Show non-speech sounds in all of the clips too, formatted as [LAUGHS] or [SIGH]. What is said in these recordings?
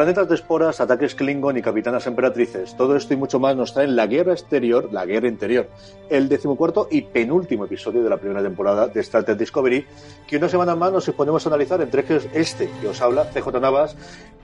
Planetas de esporas, ataques Klingon y capitanas emperatrices. Todo esto y mucho más nos traen La Guerra Exterior, La Guerra Interior, el decimocuarto y penúltimo episodio de la primera temporada de Star Trek Discovery, que una semana más nos ponemos a analizar entre este que os habla, CJ Navas,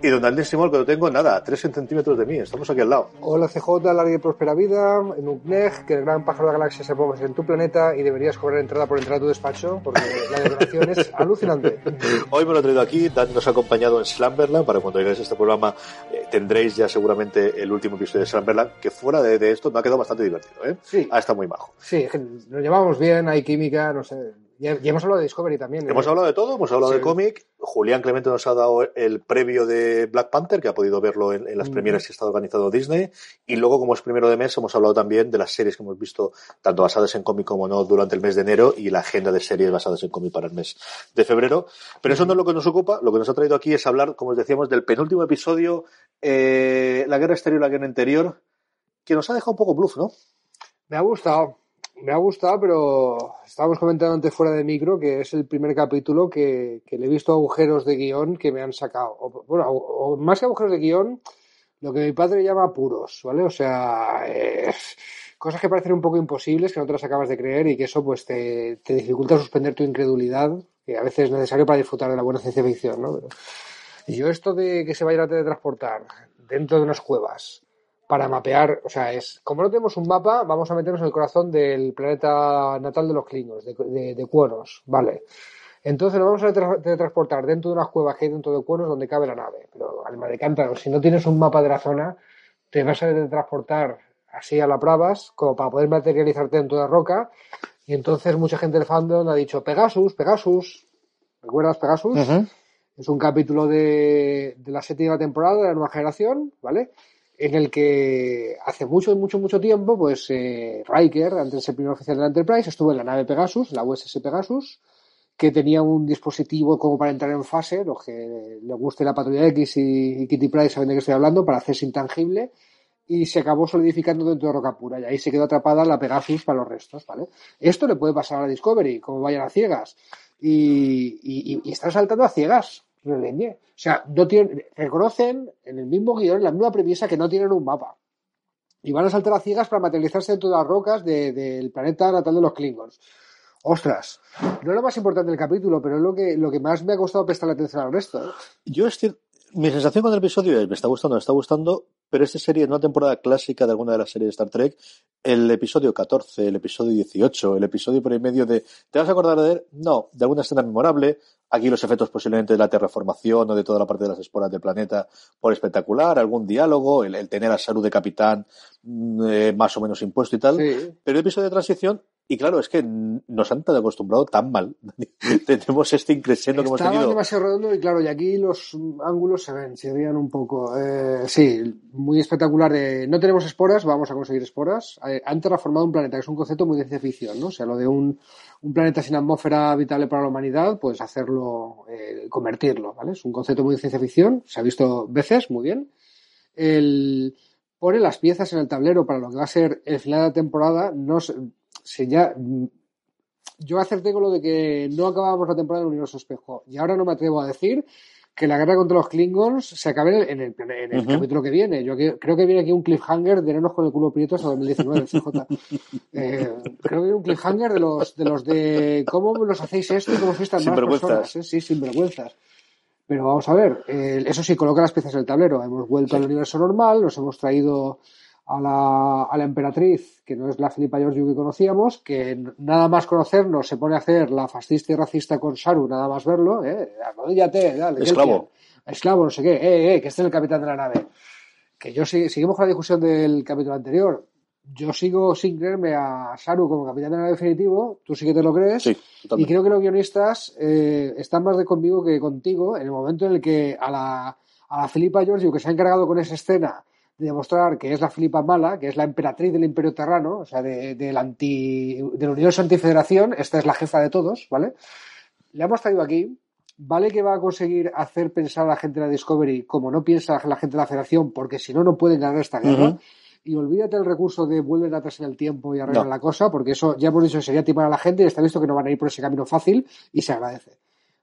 y don Andrés Simón, que no tengo nada, a 3 centímetros de mí, estamos aquí al lado. Hola CJ, larga y próspera vida, en Ugneg, que el gran pájaro de la galaxia se ponga en tu planeta y deberías cobrar entrada por entrar a tu despacho, porque la decoración es alucinante. [LAUGHS] Hoy me lo he traído aquí, Dan nos ha acompañado en Slumberland, para cuando lleguéis a este programa eh, tendréis ya seguramente el último episodio de Slumberland, que fuera de, esto me ha quedado bastante divertido, ¿eh? Sí. Ha estado muy majo. Sí, nos llevamos bien, hay química, no sé. Y hemos hablado de Discovery también. Hemos hablado de todo, hemos hablado de cómic. Julián Clemente nos ha dado el previo de Black Panther, que ha podido verlo en, las premieras que está organizado Disney. Y luego, como es primero de mes, hemos hablado también de las series que hemos visto, tanto basadas en cómic como no, durante el mes de enero y la agenda de series basadas en cómic para el mes de febrero. Pero eso no es lo que nos ocupa. Lo que nos ha traído aquí es hablar, como os decíamos, del penúltimo episodio, eh, La guerra exterior y la guerra interior, que nos ha dejado un poco bluff, ¿no? Me ha gustado me ha gustado, pero estábamos comentando antes fuera de micro que es el primer capítulo que, le he visto agujeros de guion que me han sacado. bueno, o, más que agujeros de guion, lo que mi padre llama puros, ¿vale? O sea, cosas que parecen un poco imposibles, que no te las acabas de creer y que eso pues te, te dificulta suspender tu incredulidad, que a veces es necesario para disfrutar de la buena ciencia ficción, ¿no? y yo esto de que se vaya a teletransportar dentro de unas cuevas, para mapear, o sea, es como no tenemos un mapa, vamos a meternos en el corazón del planeta natal de los Klingons, de, de, ¿vale? Entonces nos vamos a teletransportar dentro de unas cuevas que hay dentro de Cuonos donde cabe la nave. Pero al de cántaro, si no tienes un mapa de la zona, te vas a teletransportar así a la bravas, como para poder materializarte dentro de la roca. Y entonces mucha gente del fandom ha dicho, Pegasus, Pegasus. ¿Recuerdas Pegasus? Es un capítulo de, de la séptima temporada de la nueva generación, ¿vale? En el que hace mucho, mucho, mucho tiempo, pues eh, Riker, antes de ser primer oficial de la Enterprise, estuvo en la nave Pegasus, la USS Pegasus, que tenía un dispositivo como para entrar en fase, los que le guste la Patrulla X y, Kitty Price saben de qué estoy hablando, para hacerse intangible, y se acabó solidificando dentro de roca pura, y ahí se quedó atrapada la Pegasus para los restos, ¿vale? Esto le puede pasar a la Discovery, como vayan a ciegas, y, y están saltando a ciegas, o sea, no tienen, reconocen en el mismo guion, la misma premisa que no tienen un mapa. Y van a saltar a ciegas para materializarse en todas las rocas del planeta natal de los Klingons. Ostras, no es lo más importante del capítulo, pero es lo que, lo que más me ha costado prestar atención al resto. ¿eh? Yo estoy, mi sensación con el episodio es, me está gustando, me está gustando, pero esta serie es una temporada clásica de alguna de las series de Star Trek. El episodio 14, el episodio 18, el episodio por el medio de, ¿te vas a acordar de él? No, de alguna escena memorable. Aquí los efectos posiblemente de la terraformación o de toda la parte de las esporas del planeta por espectacular, algún diálogo, el, tener a salud de capitán mm, eh, más o menos impuesto y tal. Pero el episodio de transición y claro, es que nos han tan acostumbrado tan mal. [LAUGHS] Tenemos este increciendo que hemos tenido. demasiado redondo y claro, y aquí los ángulos se ven, se veían un poco. Eh, sí, muy espectacular. no tenemos esporas, vamos a conseguir esporas. Eh, han terraformado un planeta, que es un concepto muy de ciencia ficción, ¿no? O sea, lo de un, un planeta sin atmósfera habitable para la humanidad, pues hacerlo, eh, convertirlo, ¿vale? Es un concepto muy de ciencia ficción, se ha visto veces, muy bien. El, pone las piezas en el tablero para lo que va a ser el final de la temporada, no se ya yo acerté con lo de que no acabábamos la temporada en el universo espejo y ahora no me atrevo a decir que la guerra contra los Klingons se acabe en el, en el capítulo que viene. Yo creo que viene aquí un cliffhanger de Nenos con el culo prieto hasta 2019, [LAUGHS] CJ. Eh, creo que viene un cliffhanger de los de los de cómo los hacéis esto y cómo sois tan más personas. ¿eh? Sí, sin vergüenzas. Pero vamos a ver, eso sí, coloca las piezas en el tablero. Hemos vuelto al universo normal, nos hemos traído a la, a la emperatriz, que no es la Filipa Georgiou que conocíamos, que nada más conocernos se pone a hacer la fascista y racista con Saru, nada más verlo, eh, arrodíllate, dale. Esclavo. Esclavo, no sé qué, eh, eh, que esté el capitán de la nave. Que yo seguimos con la discusión del capítulo anterior. Yo sigo sin creerme a Saru como capitán de la nave definitivo, tú sí que te lo crees. Sí, y creo que los guionistas eh, están más de conmigo que contigo en el momento en el que a la, a la Filipa Georgiou, que se ha encargado con esa escena de demostrar que es la Filipa mala, que es la emperatriz del Imperio Terrano, o sea, de, del, anti, del universo antifederación, esta es la jefa de todos, ¿vale? Le hemos traído aquí, vale que va a conseguir hacer pensar a la gente de la Discovery como no piensa la gente de la Federación, porque si no, no pueden ganar esta guerra. Y olvídate el recurso de vuelven atrás en el tiempo y arreglan la cosa, porque eso ya hemos dicho que sería timar a la gente y está visto que no van a ir por ese camino fácil y se agradece.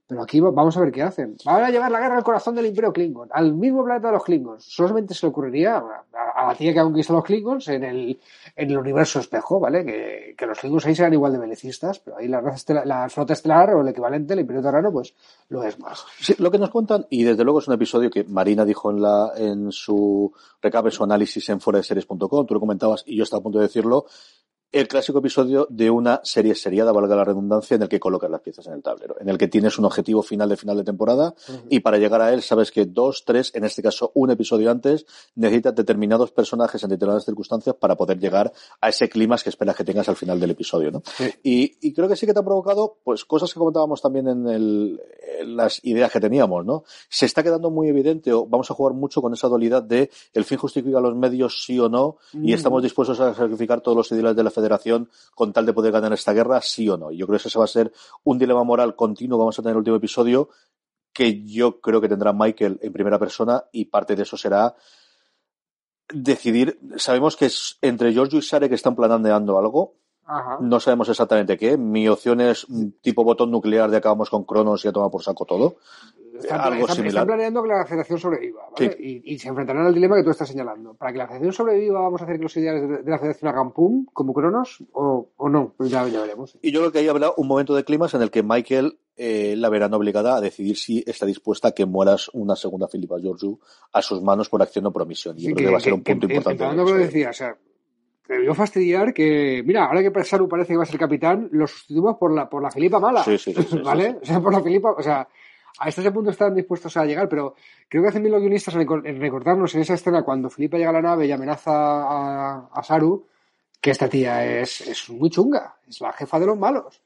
Pero aquí vamos a ver qué hacen. Van a llevar la guerra al corazón del Imperio Klingon, al mismo planeta de los Klingons. Solamente se le ocurriría a, la tía que ha conquistado los Klingons en el, en el universo espejo, ¿vale? Que, que los Klingons ahí serán igual de belicistas, pero ahí la, la flota estelar o el equivalente, el Imperio Terrano, pues lo es más. Sí, lo que nos cuentan, y desde luego es un episodio que Marina dijo en, la, en su recap, su análisis en foreseries.com, tú lo comentabas y yo estaba a punto de decirlo, el clásico episodio de una serie seriada, valga la redundancia, en el que colocas las piezas en el tablero, en el que tienes un objetivo final de final de temporada y para llegar a él sabes que dos, tres, en este caso un episodio antes, necesitas determinados personajes en determinadas circunstancias para poder llegar a ese clima que esperas que tengas al final del episodio, ¿no? Y, y, creo que sí que te ha provocado, pues, cosas que comentábamos también en, el, en las ideas que teníamos, ¿no? Se está quedando muy evidente o vamos a jugar mucho con esa dualidad de el fin justifica los medios sí o no y estamos dispuestos a sacrificar todos los ideales de la federación con tal de poder ganar esta guerra, sí o no. Yo creo que ese va a ser un dilema moral continuo vamos a tener en el último episodio que yo creo que tendrá Michael en primera persona y parte de eso será decidir, sabemos que es entre Giorgio y Sare que están planeando algo, no sabemos exactamente qué. Mi opción es tipo botón nuclear de acabamos con Cronos y a tomar por saco todo. Están, algo similar. planeando que la federación sobreviva, ¿vale? Y, se enfrentarán al dilema que tú estás señalando. Para que la federación sobreviva, vamos a hacer que los ideales de, la federación hagan pum, como Cronos, o, o no, pues ya, ya, veremos. Y yo creo que ahí habrá un momento de clima en el que Michael eh, la verán obligada a decidir si está dispuesta a que mueras una segunda Filipa Georgiou a sus manos por acción o promisión. Y yo creo que, va a ser un punto importante. lo que decía, o sea, te debió fastidiar que, mira, ahora que Saru parece que va a ser capitán, lo sustituimos por la, por la Filipa mala. Sí, sí, sí, [LAUGHS] ¿Vale? O sea, por la Filipa, o sea, a este punto están dispuestos a llegar, pero creo que hacen bien los guionistas en recordarnos en esa escena cuando Filipa llega a la nave y amenaza a, Saru, que esta tía es, es muy chunga, es la jefa de los malos.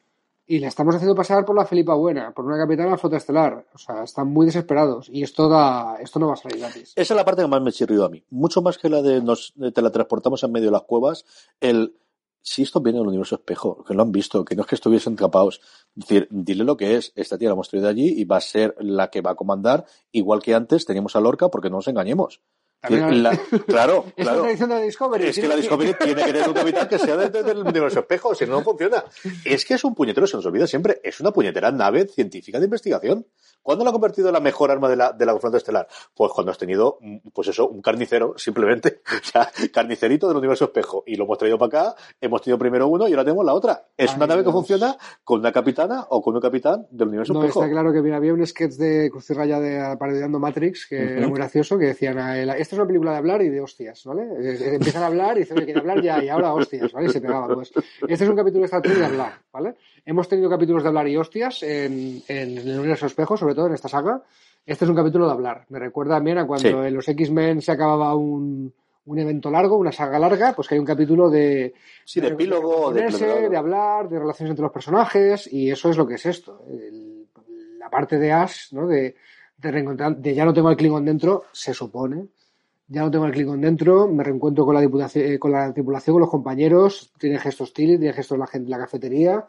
Y le estamos haciendo pasar por la Felipa buena, por una capitana de estelar. O sea, están muy desesperados. Y esto da, esto no va a salir gratis. Esa es la parte que más me chirrió a mí. Mucho más que la de nos teletransportamos en medio de las cuevas. El si esto viene del universo espejo, que lo han visto, que no es que estuviesen tapados. Es decir, dile lo que es. Esta tía la hemos traído allí y va a ser la que va a comandar, igual que antes teníamos a Lorca, porque no nos engañemos. La, [LAUGHS] claro, es claro. la de Discovery. Es que la Discovery tiene que tener un capitán que sea del universo espejo, si no, no funciona. Es que es un puñetero, se nos olvida siempre, es una puñetera nave científica de investigación. ¿Cuándo la ha convertido en la mejor arma de la, de la confronta estelar? Pues cuando has tenido, pues eso, un carnicero, simplemente. [LAUGHS] O sea, carnicerito del universo espejo. Y lo hemos traído para acá, hemos tenido primero uno y ahora tenemos la otra. Es una nave que funciona con una capitana o con un capitán del universo no, espejo. Está claro que mira, había un sketch de Cruz y Raya de parodiando Matrix que era muy gracioso, que decían, ah, esta es una película de hablar y de hostias, ¿vale? Eh, eh, empiezan a hablar y dicen que quieren hablar ya, y ahora hostias, ¿vale? Y se pegaban. Pues este es un capítulo de Star Trek de hablar, ¿vale? Hemos tenido capítulos de hablar y hostias en, en el universo espejo, sobre todo en esta saga. Este es un capítulo de hablar. Me recuerda también a cuando en los X-Men se acababa un, un evento largo, una saga larga, pues que hay un capítulo de... Sí, de, epílogo, de, de, hablar, de relaciones entre los personajes, y eso es lo que es esto. la parte de Ash, ¿no? De, de de ya no tengo el Klingon dentro, se supone. Ya no tengo el Klingon dentro, me reencuentro con la, diputación, eh, con la tripulación, con los compañeros, tiene gestos Tilly, tiene gestos la gente la cafetería,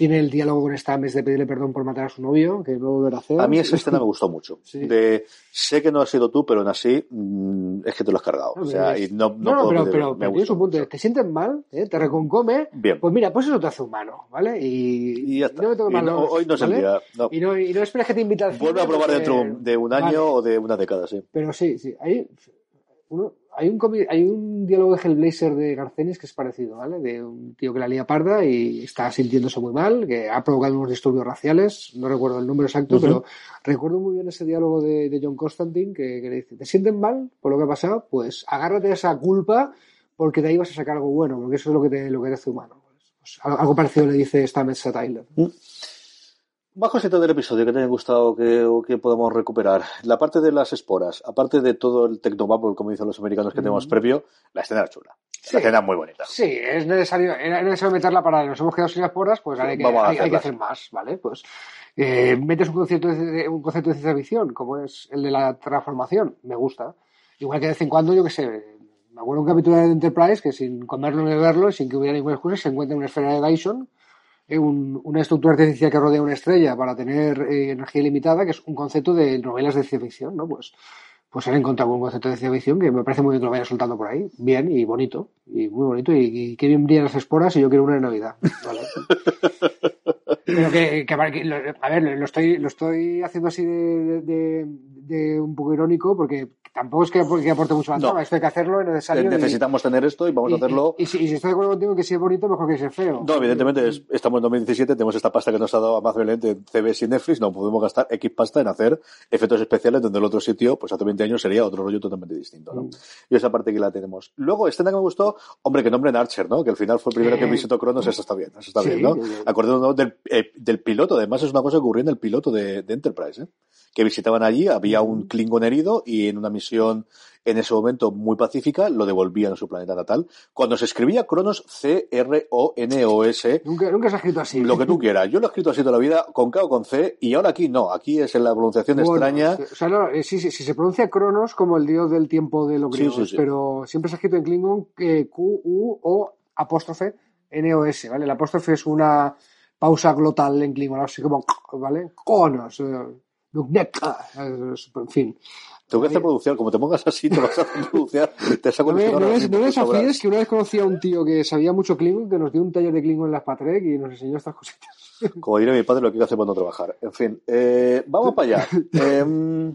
tiene el diálogo con Stamets de pedirle perdón por matar a su novio, que no volverá a hacer. A mí esa escena me gustó mucho. De, sé que no has sido tú, pero aún así mm, es que te lo has cargado. o sea, y no, no, no pero, pero, pero tiene su punto. Te sientes mal, ¿eh? te reconcome. Bien. Pues mira, pues eso te hace humano, ¿vale? Y, y ya está. no me hoy no es el día. Y, no, y no esperes que te invite al Vuelve a probar dentro de un año o de una década, sí. Pero sí, sí. Ahí uno, hay un hay un diálogo de Hellblazer de Garcenis que es parecido, ¿vale? De un tío que la lía parda y está sintiéndose muy mal, que ha provocado unos disturbios raciales, no recuerdo el número exacto, pero recuerdo muy bien ese diálogo de, John Constantine que, le dice, ¿te sienten mal por lo que ha pasado? Pues agárrate a esa culpa porque de ahí vas a sacar algo bueno, porque eso es lo que te, lo que hace humano. Pues, algo parecido le dice Stamets a Tyler. Mm. Bajo ese del episodio que te haya gustado que, o que podamos recuperar, la parte de las esporas, aparte de todo el technobubble, como dicen los americanos que tenemos previo, la escena era chula. La escena muy bonita. Sí, es necesario, era necesario meterla para nos hemos quedado sin esporas, pues hay que, hay, que hacer más, ¿vale? Pues eh, metes un concepto de, un concepto de ciencia ficción, como es el de la transformación, me gusta. Igual que de vez en cuando, yo que sé, me acuerdo un capítulo de Enterprise que sin comerlo ni beberlo, sin que hubiera ninguna excusa, se encuentra en una esfera de Dyson eh, una estructura artificial que rodea una estrella para tener eh, energía ilimitada, que es un concepto de novelas de ciencia ficción, ¿no? Pues, pues han encontrado un concepto de ciencia ficción que me parece muy bien que lo vayan soltando por ahí. Bien y bonito. Y muy bonito. Y, qué bien brillan las esporas y yo quiero una de Navidad. [LAUGHS] Pero que, que, a ver, lo estoy, lo estoy haciendo así de, de, de un poco irónico porque tampoco es que, aporte mucho más no. esto hay que hacerlo, es necesario. Necesitamos tener esto y vamos a hacerlo. Y, si, estoy de acuerdo contigo que si es bonito, mejor que sea feo. No, evidentemente estamos en 2017, tenemos esta pasta que nos ha dado amablemente CBS y Netflix, no podemos gastar X pasta en hacer efectos especiales donde el otro sitio, pues hace 20 años sería otro rollo totalmente distinto, ¿no? Mm. Y esa parte que la tenemos. Luego, escena que me gustó, hombre, que nombre en Archer, ¿no? Que al final fue el primero que visitó Cronos, eso está bien, eso está bien, ¿no? Acordémonos del, eh, del piloto, además es una cosa que ocurrió en el piloto de, de Enterprise, ¿eh? Que visitaban allí, había un Klingon herido y en una misión en ese momento muy pacífica, lo devolvían a su planeta natal. Cuando se escribía Cronos, C-R-O-N-O-S. Nunca, nunca se ha escrito así. Lo que tú [LAUGHS] quieras. Yo lo he escrito así toda la vida, con K o con C, y ahora aquí no. Aquí es en la pronunciación extraña. O sea, eh, sí, sí, se pronuncia Cronos como el dios del tiempo de los griegos, pero siempre se ha escrito en Klingon eh, Q-U-O apóstrofe N-O-S, ¿vale? El apóstrofe es una pausa glotal en Klingon, así como, ¿vale? Cronos. Eh, en fin. Tengo que hacer producción, como te pongas así, te vas a hacer producción, te saco no, el no, no, es, que una vez conocí a un tío que sabía mucho Klingon, que nos dio un taller de Klingon en las Patrek y nos enseñó estas cositas. Como diré mi padre, lo que hacer cuando trabajar. En fin, eh, vamos para allá. [LAUGHS] Eh,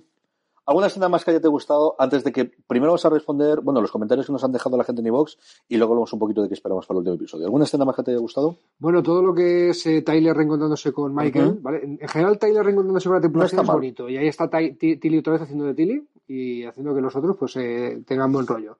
¿Alguna escena más que haya te gustado antes de que primero vas a responder, bueno, los comentarios que nos han dejado la gente en iVox y luego hablamos un poquito de qué esperamos para el último episodio? ¿Alguna escena más que te haya gustado? Bueno, todo lo que es eh, Tyler reencontrándose con Michael, ¿vale? En general, Tyler reencontrándose con la tripulación es bonito. Y ahí está Tilly otra vez haciendo de Tilly y haciendo que nosotros pues eh, tengan buen rollo.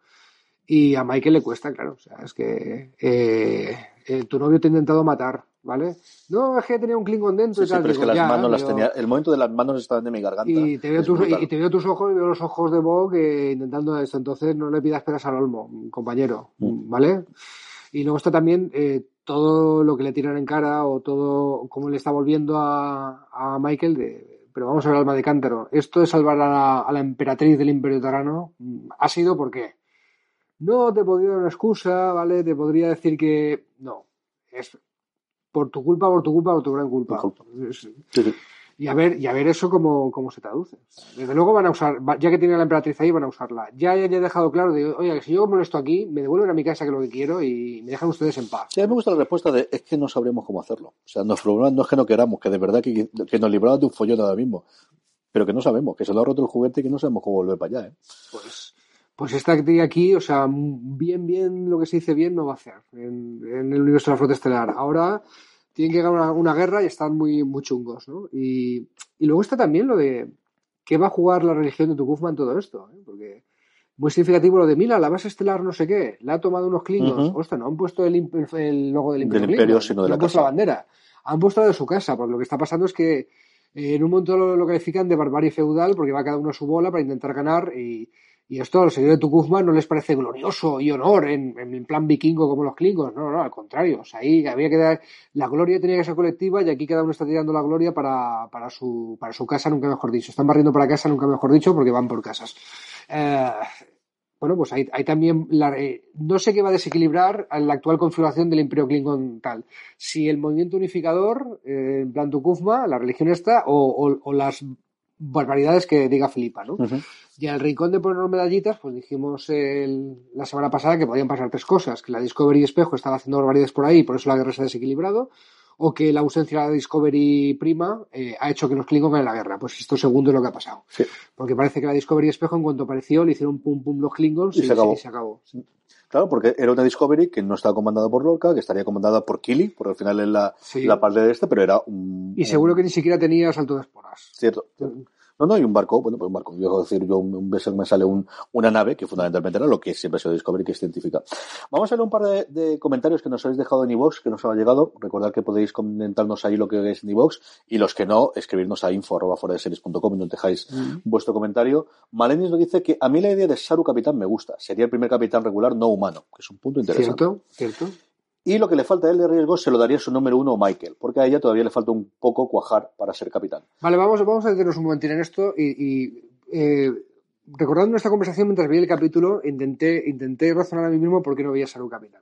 Y a Michael le cuesta, claro. O sea, es que eh, eh, tu novio te ha intentado matar, ¿vale? No, es que tenía un Klingon dentro y tal. pero es que las manos las tenía. El momento de las manos estaban de mi garganta. Y te veo, tus, y, te veo tus ojos y veo los ojos de Bob intentando esto. Entonces no le pidas peras al olmo, compañero, mm. ¿vale? Y luego está también eh, todo lo que le tiran en cara o todo cómo le está volviendo a, a Michael de, pero vamos a ver alma de cántaro. Esto de salvar a la, emperatriz del Imperio Tarano mm, ha sido porque no te podría dar una excusa, ¿vale? Te podría decir que no, es por tu culpa, por tu culpa, por tu gran culpa. Y a ver, y a ver eso cómo, cómo se traduce. Desde luego van a usar, ya que tiene la emperatriz ahí, van a usarla. Ya, ya, he dejado claro de, oye, que si yo molesto aquí, me devuelven a mi casa que es lo que quiero y me dejan ustedes en paz. Sí, a mí me gusta la respuesta de, es que no sabremos cómo hacerlo. O sea, nos no es que no queramos, que de verdad que, que nos libramos de un follón ahora mismo. Pero que no sabemos, que se lo ha roto el juguete y que no sabemos cómo volver para allá, ¿eh? Pues, pues esta que aquí, o sea, bien, bien, lo que se dice bien no va a hacer en, el universo de la flota estelar. Ahora tienen que ganar una, guerra y están muy, muy chungos, ¿no? Y, luego está también lo de qué va a jugar la religión de Tukufma en todo esto, ¿eh? Porque muy significativo lo de, mira, la base estelar no sé qué, la ha tomado unos klingons. Ostras, no han puesto el, el logo del imperio, del imperio sino de la han puesto la bandera. Han puesto la de su casa, porque lo que está pasando es que eh, en un momento lo, lo califican de barbarie feudal porque va cada uno a su bola para intentar ganar y y esto a los señores de Tucumán no les parece glorioso y honor en, plan vikingo como los klingons, no, no, al contrario. O sea, ahí había que dar, la gloria tenía que ser colectiva y aquí cada uno está tirando la gloria para, para, su, para su casa, nunca mejor dicho. Están barriendo para casa, nunca mejor dicho, porque van por casas. Eh, bueno, pues hay, hay también, eh, no sé qué va a desequilibrar la actual configuración del Imperio Klingon tal. Si el movimiento unificador, eh, en plan Tukufma, la religión esta, o, o las barbaridades que diga Filipa, ¿no? Y al rincón de poner medallitas, pues dijimos la semana pasada que podían pasar tres cosas, que la Discovery Espejo estaba haciendo barbaridades por ahí, por eso la guerra se ha desequilibrado, o que la ausencia de la Discovery Prima eh, ha hecho que los Klingon ganen la guerra. Pues esto segundo es lo que ha pasado. Porque parece que la Discovery Espejo, en cuanto apareció, le hicieron pum pum los Klingons y, se acabó. Claro, porque era una Discovery que no estaba comandada por Lorca, que estaría comandada por Kili, porque al final es la, la parte de este, pero era un... Y seguro que ni siquiera tenía salto de esporas. Cierto. No, no, y un barco, bueno, pues un barco. Yo decir, yo un beso me sale un, una nave, que fundamentalmente era lo que siempre ha sido Discovery, que es científica. Vamos a leer un par de, comentarios que nos habéis dejado en iVoox, que nos han llegado. Recordad que podéis comentarnos ahí lo que es en iVoox, y los que no, escribirnos a info arroba y no dejáis vuestro comentario. Malenis nos dice que a mí la idea de Saru capitán me gusta. Sería el primer capitán regular no humano, que es un punto interesante. Cierto, cierto. Y lo que le falta a él de riesgo se lo daría su número uno Michael, porque a ella todavía le falta un poco cuajar para ser capitán. Vale, vamos, vamos a detenernos un momentín en esto y, eh, recordando nuestra conversación mientras veía el capítulo, intenté, intenté razonar a mí mismo por qué no veía ser un capitán.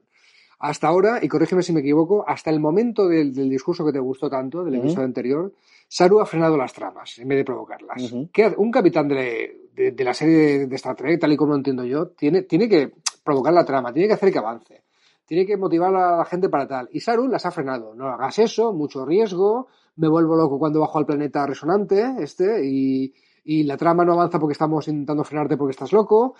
Hasta ahora, y corrígeme si me equivoco, hasta el momento del, discurso que te gustó tanto, del episodio anterior, Saru ha frenado las tramas en vez de provocarlas. un capitán de, la serie de, Star Trek, tal y como lo entiendo yo, tiene, tiene que provocar la trama, tiene que hacer que avance tiene que motivar a la gente para tal. Y Saru las ha frenado. No hagas eso, mucho riesgo, me vuelvo loco cuando bajo al planeta resonante, este, y, y la trama no avanza porque estamos intentando frenarte porque estás loco,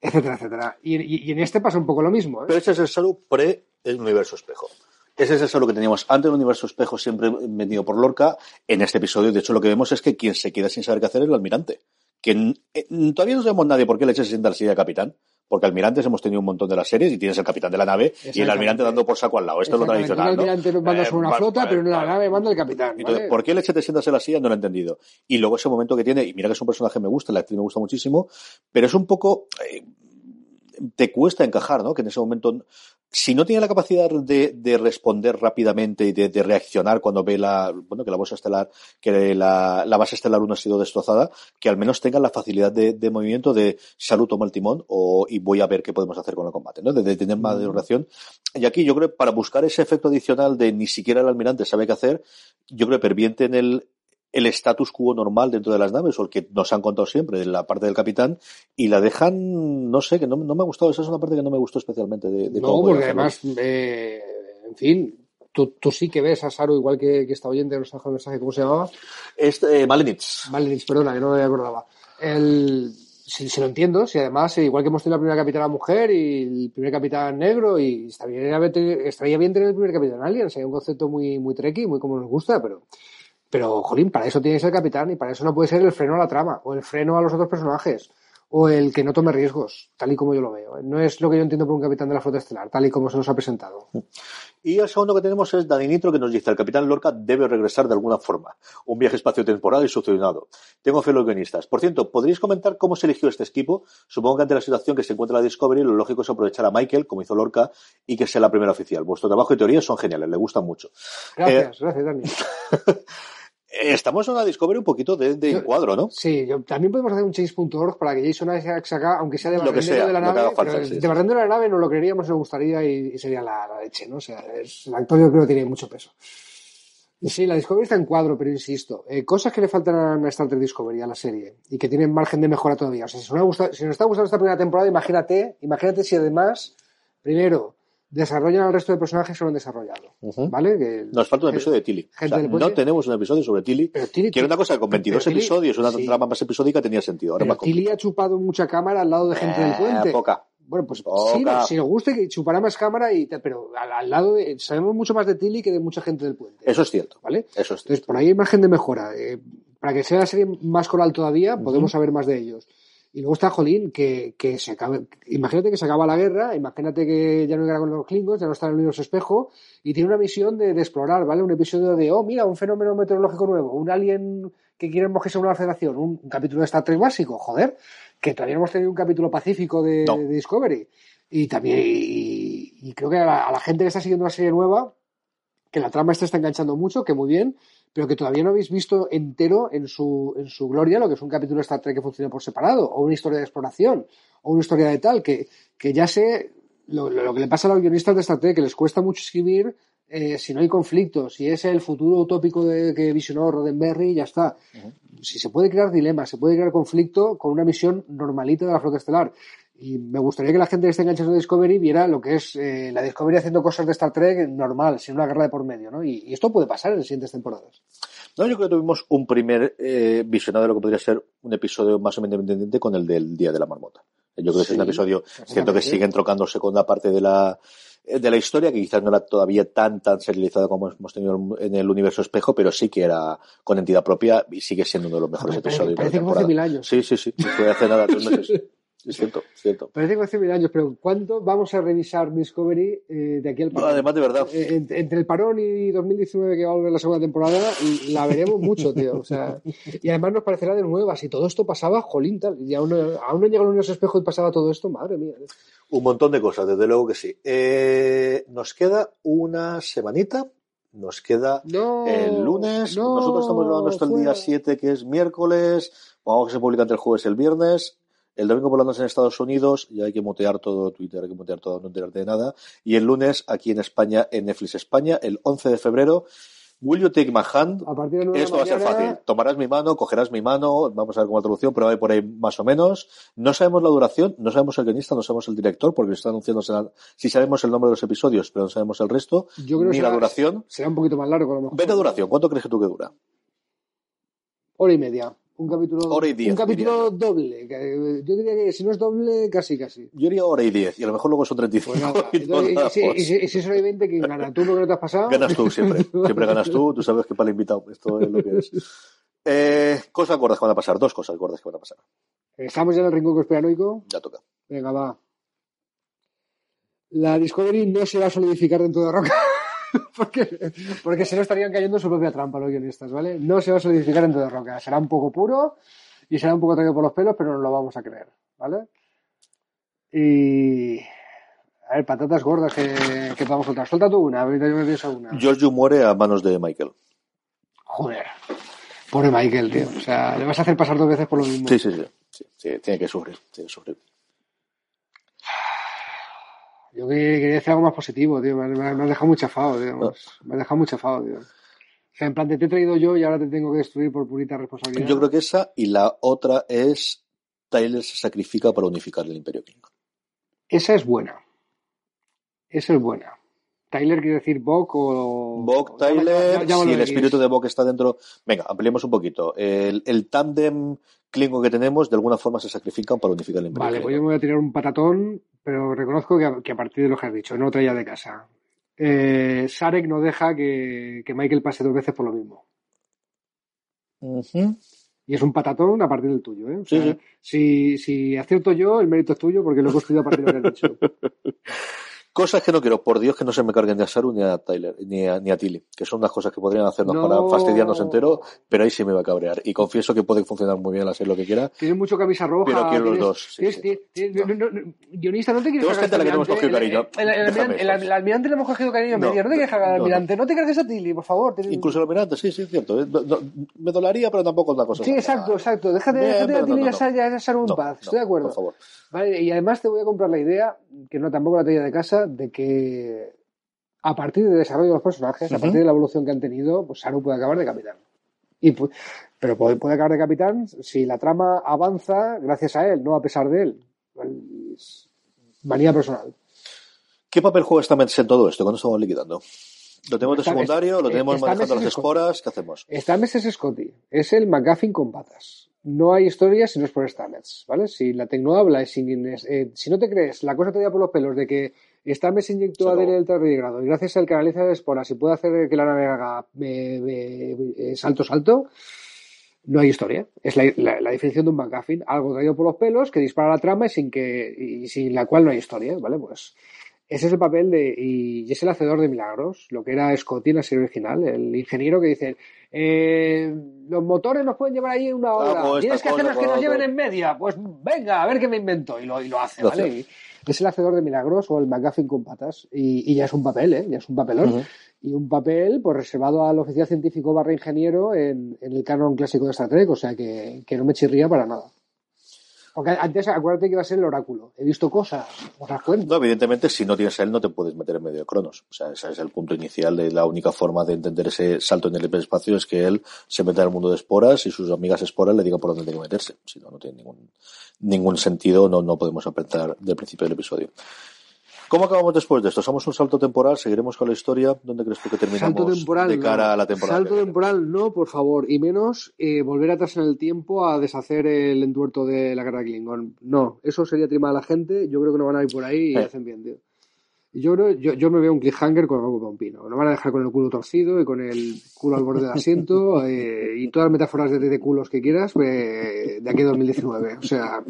etcétera, etcétera. Y, en este pasa un poco lo mismo. ¿eh? Pero ese es el Saru pre el universo espejo. Ese es el Saru que teníamos antes del universo espejo, siempre vendido por Lorca. En este episodio, de hecho, lo que vemos es que quien se queda sin saber qué hacer es el almirante. Que eh, todavía no sabemos nadie por qué le se sienta al silla capitán. Porque almirantes hemos tenido un montón de las series y tienes el capitán de la nave y el almirante dando por saco al lado. Esto es lo tradicional. ¿no? almirante manda Eh, sobre una vale, flota, vale, pero en la vale. nave manda el capitán. Entonces. ¿por qué leche te sientas en la silla? No lo he entendido. Y luego ese momento que tiene, y mira que es un personaje que me gusta, la actriz me gusta muchísimo, pero es un poco, eh, te cuesta encajar, ¿no? Que en ese momento, si no tiene la capacidad de, de responder rápidamente y de, de reaccionar cuando ve la, bueno, que la bolsa estelar, que la, la base estelar 1 ha sido destrozada, que al menos tenga la facilidad de, de movimiento de salud toma el timón o, y voy a ver qué podemos hacer con el combate, ¿no? De, tener más de reacción. Y aquí yo creo que para buscar ese efecto adicional de ni siquiera el almirante sabe qué hacer, yo creo que pervierte en el, el status quo normal dentro de las naves o el que nos han contado siempre de la parte del capitán y la dejan, no sé, que no, no me ha gustado, esa es una parte que no me gustó especialmente de, de No, cómo porque además, eh, en fin, tú, tú sí que ves a Saru igual que, que esta oyente nos dejó el mensaje, ¿cómo se llamaba? Este, eh, Malenitz. Malenich, perdona, que no me acordaba. El, si, si lo entiendo, si además, eh, igual que hemos tenido la primera capitana mujer y el primer capitán negro, y está bien, estaría bien tener el primer capitán alien, sería un concepto muy, muy treki, muy como nos gusta, pero, pero, jolín, para eso tiene que ser el capitán y para eso no puede ser el freno a la trama, o el freno a los otros personajes, o el que no tome riesgos, tal y como yo lo veo. No es lo que yo entiendo por un capitán de la flota estelar, tal y como se nos ha presentado. Y el segundo que tenemos es Dani Nitro que nos dice el capitán Lorca debe regresar de alguna forma. Un viaje espacio-temporal y succionado. Tengo fe en los guionistas. Por cierto, ¿podríais comentar cómo se eligió este equipo? Supongo que ante la situación que se encuentra la Discovery, lo lógico es aprovechar a Michael, como hizo Lorca, y que sea la primera oficial. Vuestro trabajo y teorías son geniales, le gustan mucho. Gracias, gracias, Dani. [LAUGHS] Eh, Estamos en una Discovery un poquito de, de Yo- encuadro, ¿no? Sí, yo- también podemos hacer un change.org para que Jason Isaac saca, aunque sea de barrendero sea, de la nave, falta, pero sí, de sí. barrendero de la nave no lo creeríamos, nos gustaría y, y sería la, la leche, ¿no? O sea, es, el actor yo creo que tiene mucho peso. Y sí, la Discovery está en cuadro, pero insisto, eh, cosas que le faltan a Star Trek Discovery, a la serie, y que tienen margen de mejora todavía. O sea, si nos, ha gustado- si nos está gustando esta primera temporada, imagínate, imagínate si además, primero, desarrollan al resto de personajes que no han desarrollado. ¿vale? Que, Nos falta un episodio de Tilly. O sea, no tenemos un episodio sobre Tilly. Pero Tilly- que era una cosa que con 22 pero Tilly- episodios, una sí. trama más episódica tenía sentido. Ahora pero más complicado. Tilly ha chupado mucha cámara al lado de gente del Eh, puente. poca. Bueno, pues Poca. sí, no, si nos guste que chupará más cámara, y pero al, al lado de, sabemos mucho más de Tilly que de mucha gente del puente. Eso es cierto. ¿Vale? Eso es Entonces, cierto. por ahí hay margen de mejora. Eh, para que sea la serie más coral todavía, podemos saber más de ellos. Y luego está Jolín, que, que se acabe, imagínate que se acaba la guerra, imagínate que ya no hay guerra con los Klingons, ya no está en el universo espejo, y tiene una misión de, de explorar, ¿vale? Un episodio de, oh, mira, un fenómeno meteorológico nuevo, un alien que quiere mojarse una federación, un, un capítulo de Star Trek básico, joder, que todavía no hemos tenido un capítulo pacífico de, No. de Discovery. Y también, y, y creo que a la, a la gente que está siguiendo la serie nueva, que la trama esta está enganchando mucho, que muy bien, pero que todavía no habéis visto entero en su, en su gloria lo que es un capítulo de Star Trek que funcione por separado, o una historia de exploración, o una historia de tal, que, que ya sé lo, lo- lo que le pasa a los guionistas de Star Trek, que les cuesta mucho escribir eh, si no hay conflicto, si es el futuro utópico de, que visionó Roddenberry, ya está. Si se puede crear dilemas, se puede crear conflicto con una misión normalita de la flota estelar. Y me gustaría que la gente que esté enganchada a Discovery viera lo que es eh, la Discovery haciendo cosas de Star Trek normal, sin una guerra de por medio, ¿no? Y, y esto puede pasar en las siguientes temporadas. No, yo creo que tuvimos un primer eh, visionado de lo que podría ser un episodio más o menos independiente con el del Día de la Marmota. Yo creo que ese es un episodio, cierto que sigue entrocándose con una parte de la eh, de la historia que quizás no era todavía tan tan serializada como hemos tenido en el universo espejo, pero sí que era con entidad propia y sigue siendo uno de los mejores episodios parece de la hace temporada. mil años. Sí, sí, sí, fue hace nada, tres meses. [LAUGHS] Es cierto, es cierto. Parece que hace mil años, pero ¿cuánto vamos a revisar Discovery eh, de aquí al No, parón? además de verdad. Eh, en- entre el parón y 2019 que va a volver la segunda temporada, la veremos mucho, tío. O sea, y además nos parecerá de nueva. Si todo esto pasaba, jolín, tal. Y aún, no- aún no llega el universo espejo y pasaba todo esto, madre mía. Un montón de cosas, desde luego que sí. Eh, nos queda una semanita. Nos queda No. el lunes. no, Nosotros estamos grabando esto el día fuera. 7, que es miércoles. Vamos que se publica entre el jueves y el viernes. El domingo por la noche en Estados Unidos, ya hay que mutear todo Twitter, hay que mutear todo, no enterarte de nada. Y el lunes aquí en España, en Netflix España, el 11 de febrero. Will you take my hand? A partir de Esto va a ser fácil. Tomarás mi mano, cogerás mi mano, vamos a ver cómo la traducción, pero hay por ahí más o menos. No sabemos la duración, no sabemos el guionista, no sabemos el director, porque está anunciándose, la- sí sabemos el nombre de los episodios, pero no sabemos el resto, Yo creo que ni la será- duración. Será un poquito más largo, a lo mejor. Ve de duración, ¿cuánto crees que tú que dura? Hora y media. Un capítulo, Hora y diez, un capítulo diría doble. que- Yo diría que si no es doble, casi, casi. Yo diría hora y diez, y a lo mejor luego son 35. Pues nada, y [LAUGHS] entonces, y, si- y si, y si es hora y 20, ¿quién gana? ¿Tú porque no te has pasado? Ganas tú siempre, [LAUGHS] siempre ganas tú, tú sabes que para el invitado, esto es lo que es. Eh, cosas gordas que van a pasar, dos cosas gordas que van a pasar, Estamos ya en el rincón conspiranoico. ya toca. Venga, va. La Discovery no se va a solidificar dentro de Roca. [LAUGHS] porque, porque se no estarían cayendo en su propia trampa los guionistas, ¿vale? No se va a solidificar dentro de Roca. Será un poco puro y será un poco traído por los pelos, pero no lo vamos a creer, ¿vale? Y. A ver, patatas gordas que, que podamos soltar. Suelta tú una, a ver, yo me pienso una. Giorgio muere a manos de Michael. Joder. Pobre Michael, tío. O sea, le vas a hacer pasar dos veces por lo mismo. Sí, sí, sí, sí, sí, tiene que sufrir, tiene que sufrir. Yo que- quería decir algo más positivo, tío. Me, has- me has me has dejado muy chafado, tío. Me has dejado muy chafado, tío. O sea, en plan, te, he traído yo y ahora te tengo que destruir por purita responsabilidad. Yo creo que esa y la otra es Tyler se sacrifica para unificar el Imperio King. Esa es buena. Esa es buena. Tyler quiere decir Bok o... Bok, Tyler, si el espíritu de Bok está dentro. Venga, ampliemos un poquito. El, el tándem Klingon que tenemos, de alguna forma se sacrifican para unificar el Imperio Vale, pues yo me voy a tirar un patatón, pero reconozco que a, que a partir de lo que has dicho, no traía de casa. Eh, Sarek no deja que, que Michael pase dos veces por lo mismo. Y es un patatón a partir del tuyo, ¿eh? O Sí, sea, sí. Si, si acierto yo, el mérito es tuyo porque lo he construido a partir de lo que has dicho. [LAUGHS] Cosas que no quiero, por Dios, que no se me carguen ni a Saru ni a Tyler, ni a, ni a Tilly, que son unas cosas que podrían hacernos No. para fastidiarnos entero, pero ahí sí me va a cabrear. Y confieso que puede funcionar muy bien la serie lo que quiera. Tienes mucho camisa roja. Pero quiero los dos, guionista, no te quieres Tenemos gente a la que hemos cogido almirante. cariño. El, el- el Déjame almirante, el- le hemos cogido cariño No, medio. No te quieres al almirante. No te cargues a Tilly, por favor. Incluso el almirante, sí, sí, es cierto. Eh, me dolaría, pero tampoco es una cosa. Sí, exacto, exacto. Déjate, a Tilly y a Saru en paz. Estoy de acuerdo. Por favor. Vale, y además te voy a comprar la idea, que no tampoco la traía de casa, de que a partir del desarrollo de los personajes, a partir de la evolución que han tenido, pues Saru puede acabar de capitán. Y pu- pero puede, puede acabar de capitán si la trama avanza gracias a él, no a pesar de él. Manía personal. ¿Qué papel juega esta Mets en todo esto? ¿Cuándo estamos liquidando? ¿Lo tenemos de secundario? ¿Lo tenemos manejando las esporas? ¿Qué hacemos? Stamets es Scotty, es el McGuffin con patas. No hay historia si no es por Stamets, ¿vale? Si la Tecno habla si, eh, si no te crees la cosa te da por los pelos de que Stamets inyectó Se a acabó. Daniel tardigrado y gracias al canaliza de esporas y puede hacer que la nave haga eh, eh, eh, salto salto, no hay historia. Es la, la- la definición de un McGuffin, algo traído por los pelos que dispara la trama y sin que y sin la cual no hay historia, ¿vale? Pues ese es el papel de. Y es el hacedor de milagros, lo que era Scotty en la serie original, el ingeniero que dice: eh, Los motores nos pueden llevar ahí una hora. Esta Tienes que cosa, hacerlos que nos lleven otra". en media. Pues venga, a ver qué me invento. Y lo, y lo hace, ¿vale? Y es el hacedor de milagros o el McGuffin con patas. Y, y ya es un papel, ¿eh? Ya es un papelón. Y un papel pues reservado al oficial científico barra ingeniero en, en el canon clásico de Star Trek, o sea que, que no me chirría para nada. Porque antes acuérdate que iba a ser el oráculo. He visto cosas, os das cuenta. No, evidentemente, si no tienes él, no te puedes meter en medio de Cronos. O sea, ese es el punto inicial de la única forma de entender ese salto en el hiperespacio es que él se meta en el mundo de esporas y sus amigas esporas le digan por dónde tiene que meterse. Si no, no tiene ningún, ningún sentido, no, no podemos aprender del principio del episodio. ¿Cómo acabamos después de esto? ¿Somos un salto temporal? ¿Seguiremos con la historia? ¿Dónde crees tú que terminamos Salto temporal. de cara no. a la temporada? Salto temporal no, por favor. Y menos eh, volver atrás en el tiempo a deshacer el entuerto de la guerra de Klingon. No, eso sería trimar a la gente. Yo creo que no van a ir por ahí y Eh. hacen bien, tío. Yo, creo- yo, yo me veo un cliffhanger con algo con pino. No van a dejar con el culo torcido y con el culo al borde del asiento [LAUGHS] eh, y todas las metáforas de, de culos que quieras eh, de aquí a 2019. O sea,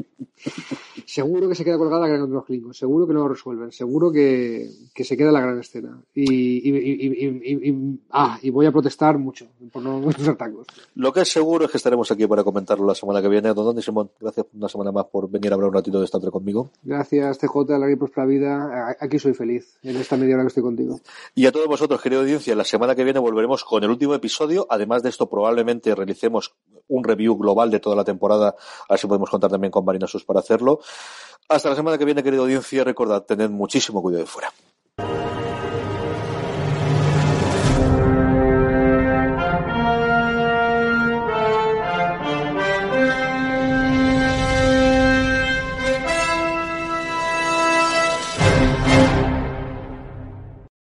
seguro que se queda colgada la gran de los Klingons. Seguro que no lo resuelven. Seguro que, que se queda la gran escena. Y, y, y- y- y- y- ah, y voy a protestar mucho por no [LAUGHS] usar tacos. Lo que es seguro es que estaremos aquí para comentarlo la semana que viene. Don Dani Simón, gracias una semana más por venir a hablar un ratito de Star Trek conmigo. Gracias, TJ, larga y próspera vida. Aquí soy feliz en esta media hora que estoy contigo. Y a todos vosotros, querida audiencia, la semana que viene volveremos con el último episodio. Además de esto, probablemente realicemos un review global de toda la temporada. A ver si podemos contar también con Marina Sus para hacerlo. Hasta la semana que viene, querida audiencia. Recordad, tened muchísimo cuidado de fuera.